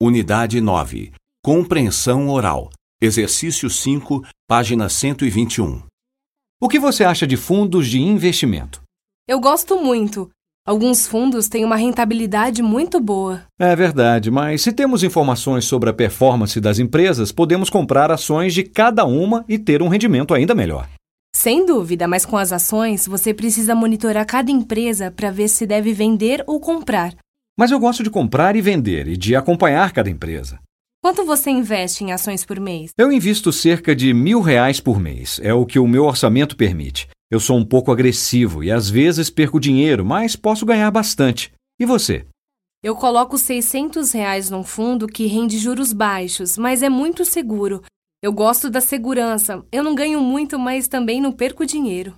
Unidade 9. Compreensão oral. Exercício 5, página 121. O que você acha de fundos de investimento? Eu gosto muito. Alguns fundos têm uma rentabilidade muito boa. É verdade, mas se temos informações sobre a performance das empresas, podemos comprar ações de cada uma e ter um rendimento ainda melhor. Sem dúvida, mas com as ações, você precisa monitorar cada empresa para ver se deve vender ou comprar. Mas eu gosto de comprar e vender e de acompanhar cada empresa. Quanto você investe em ações por mês? Eu invisto cerca de mil reais por mês. É o que o meu orçamento permite. Eu sou um pouco agressivo e às vezes perco dinheiro, mas posso ganhar bastante. E você? Eu coloco 600 reais num fundo que rende juros baixos, mas é muito seguro. Eu gosto da segurança. Eu não ganho muito, mas também não perco dinheiro.